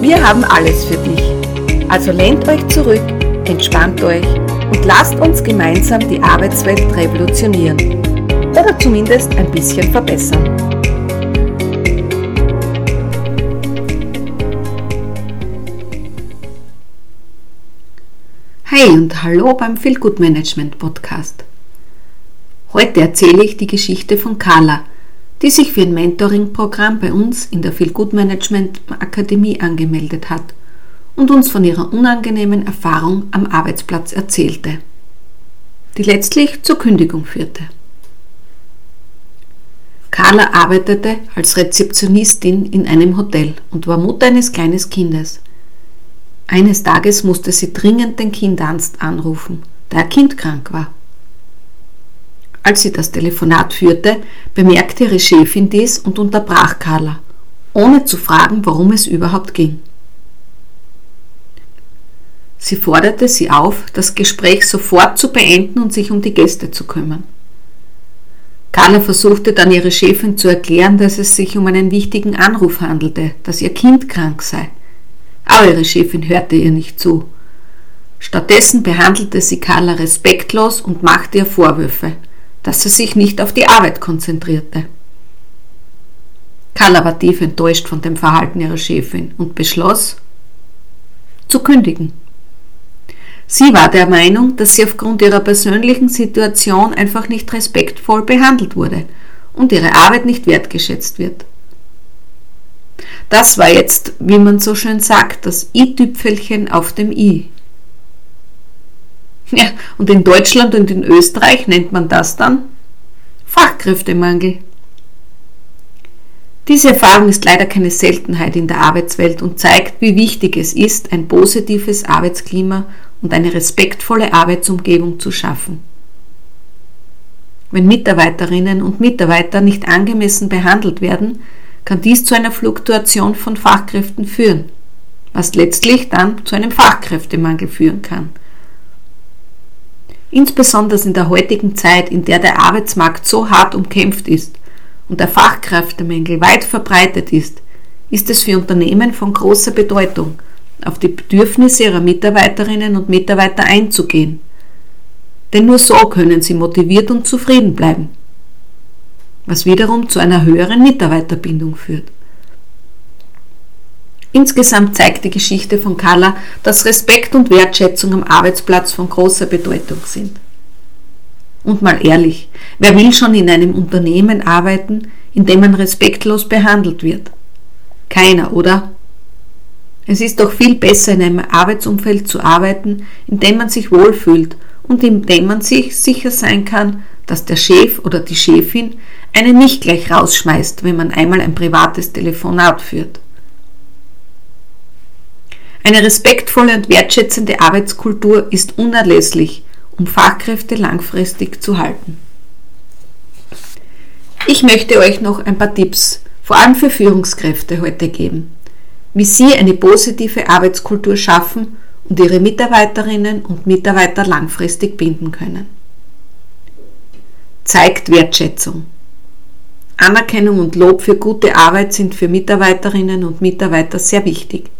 Wir haben alles für dich. Also lehnt euch zurück, entspannt euch und lasst uns gemeinsam die Arbeitswelt revolutionieren. Oder zumindest ein bisschen verbessern. Hey und hallo beim Feel Good Management Podcast. Heute erzähle ich die Geschichte von Carla, die sich für ein Mentoring-Programm bei uns in der Feel Good Management Akademie angemeldet hat und uns von ihrer unangenehmen Erfahrung am Arbeitsplatz erzählte, die letztlich zur Kündigung führte. Carla arbeitete als Rezeptionistin in einem Hotel und war Mutter eines kleinen Kindes. Eines Tages musste sie dringend den Kinderarzt anrufen, da ihr Kind krank war. Als sie das Telefonat führte, bemerkte ihre Chefin dies und unterbrach Carla, ohne zu fragen, worum es überhaupt ging. Sie forderte sie auf, das Gespräch sofort zu beenden und sich um die Gäste zu kümmern. Carla versuchte dann ihre Chefin zu erklären, dass es sich um einen wichtigen Anruf handelte, dass ihr Kind krank sei. Aber ihre Chefin hörte ihr nicht zu. Stattdessen behandelte sie Carla respektlos und machte ihr Vorwürfe, dass er sich nicht auf die Arbeit konzentrierte. Carla war tief enttäuscht von dem Verhalten ihrer Chefin und beschloss, zu kündigen. Sie war der Meinung, dass sie aufgrund ihrer persönlichen Situation einfach nicht respektvoll behandelt wurde und ihre Arbeit nicht wertgeschätzt wird. Das war jetzt, wie man so schön sagt, das i-Tüpfelchen auf dem i. Ja, und in Deutschland und in Österreich nennt man das dann Fachkräftemangel. Diese Erfahrung ist leider keine Seltenheit in der Arbeitswelt und zeigt, wie wichtig es ist, ein positives Arbeitsklima und eine respektvolle Arbeitsumgebung zu schaffen. Wenn Mitarbeiterinnen und Mitarbeiter nicht angemessen behandelt werden, kann dies zu einer Fluktuation von Fachkräften führen, was letztlich dann zu einem Fachkräftemangel führen kann. Insbesondere in der heutigen Zeit, in der der Arbeitsmarkt so hart umkämpft ist und der Fachkräftemangel weit verbreitet ist, ist es für Unternehmen von großer Bedeutung, auf die Bedürfnisse ihrer Mitarbeiterinnen und Mitarbeiter einzugehen. Denn nur so können sie motiviert und zufrieden bleiben, was wiederum zu einer höheren Mitarbeiterbindung führt. Insgesamt zeigt die Geschichte von Carla, dass Respekt und Wertschätzung am Arbeitsplatz von großer Bedeutung sind. Und mal ehrlich, wer will schon in einem Unternehmen arbeiten, in dem man respektlos behandelt wird? Keiner, oder? Es ist doch viel besser, in einem Arbeitsumfeld zu arbeiten, in dem man sich wohlfühlt und in dem man sich sicher sein kann, dass der Chef oder die Chefin einen nicht gleich rausschmeißt, wenn man einmal ein privates Telefonat führt. Eine respektvolle und wertschätzende Arbeitskultur ist unerlässlich, um Fachkräfte langfristig zu halten. Ich möchte euch noch ein paar Tipps, vor allem für Führungskräfte, heute geben, wie sie eine positive Arbeitskultur schaffen und ihre Mitarbeiterinnen und Mitarbeiter langfristig binden können. Zeigt Wertschätzung. Anerkennung und Lob für gute Arbeit sind für Mitarbeiterinnen und Mitarbeiter sehr wichtig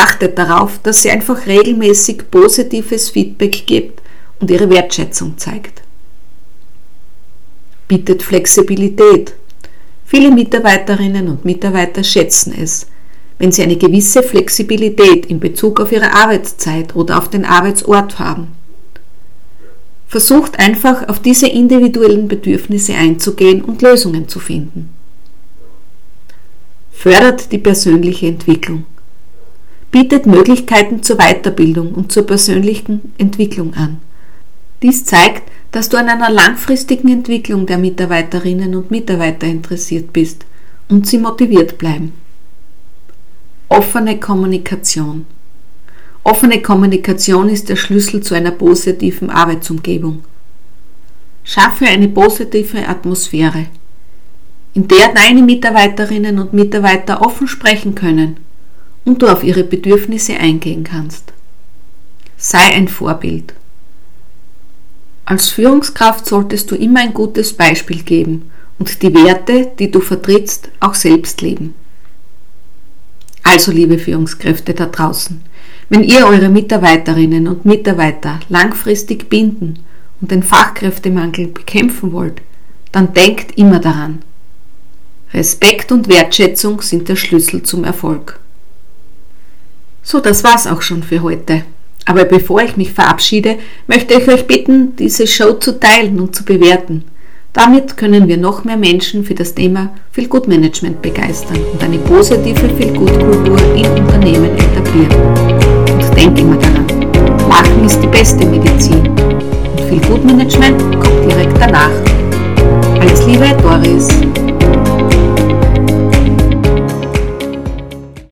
achtet darauf, dass sie einfach regelmäßig positives Feedback gibt und ihre Wertschätzung zeigt. Bietet Flexibilität. Viele Mitarbeiterinnen und Mitarbeiter schätzen es, wenn sie eine gewisse Flexibilität in Bezug auf ihre Arbeitszeit oder auf den Arbeitsort haben. Versucht einfach auf diese individuellen Bedürfnisse einzugehen und Lösungen zu finden. Fördert die persönliche Entwicklung bietet Möglichkeiten zur Weiterbildung und zur persönlichen Entwicklung an. Dies zeigt, dass du an einer langfristigen Entwicklung der Mitarbeiterinnen und Mitarbeiter interessiert bist und sie motiviert bleiben. Offene Kommunikation. Offene Kommunikation ist der Schlüssel zu einer positiven Arbeitsumgebung. Schaffe eine positive Atmosphäre, in der deine Mitarbeiterinnen und Mitarbeiter offen sprechen können und du auf ihre Bedürfnisse eingehen kannst. Sei ein Vorbild. Als Führungskraft solltest du immer ein gutes Beispiel geben und die Werte, die du vertrittst, auch selbst leben. Also, liebe Führungskräfte da draußen, wenn ihr eure Mitarbeiterinnen und Mitarbeiter langfristig binden und den Fachkräftemangel bekämpfen wollt, dann denkt immer daran. Respekt und Wertschätzung sind der Schlüssel zum Erfolg. So, das war's auch schon für heute. Aber bevor ich mich verabschiede, möchte ich euch bitten, diese Show zu teilen und zu bewerten. Damit können wir noch mehr Menschen für das Thema Feel-Good-Management begeistern und eine positive Feel-Good-Kultur in Unternehmen etablieren. Und denk immer daran, Lachen ist die beste Medizin und Feel-Good-Management kommt direkt danach. Alles Liebe, Doris.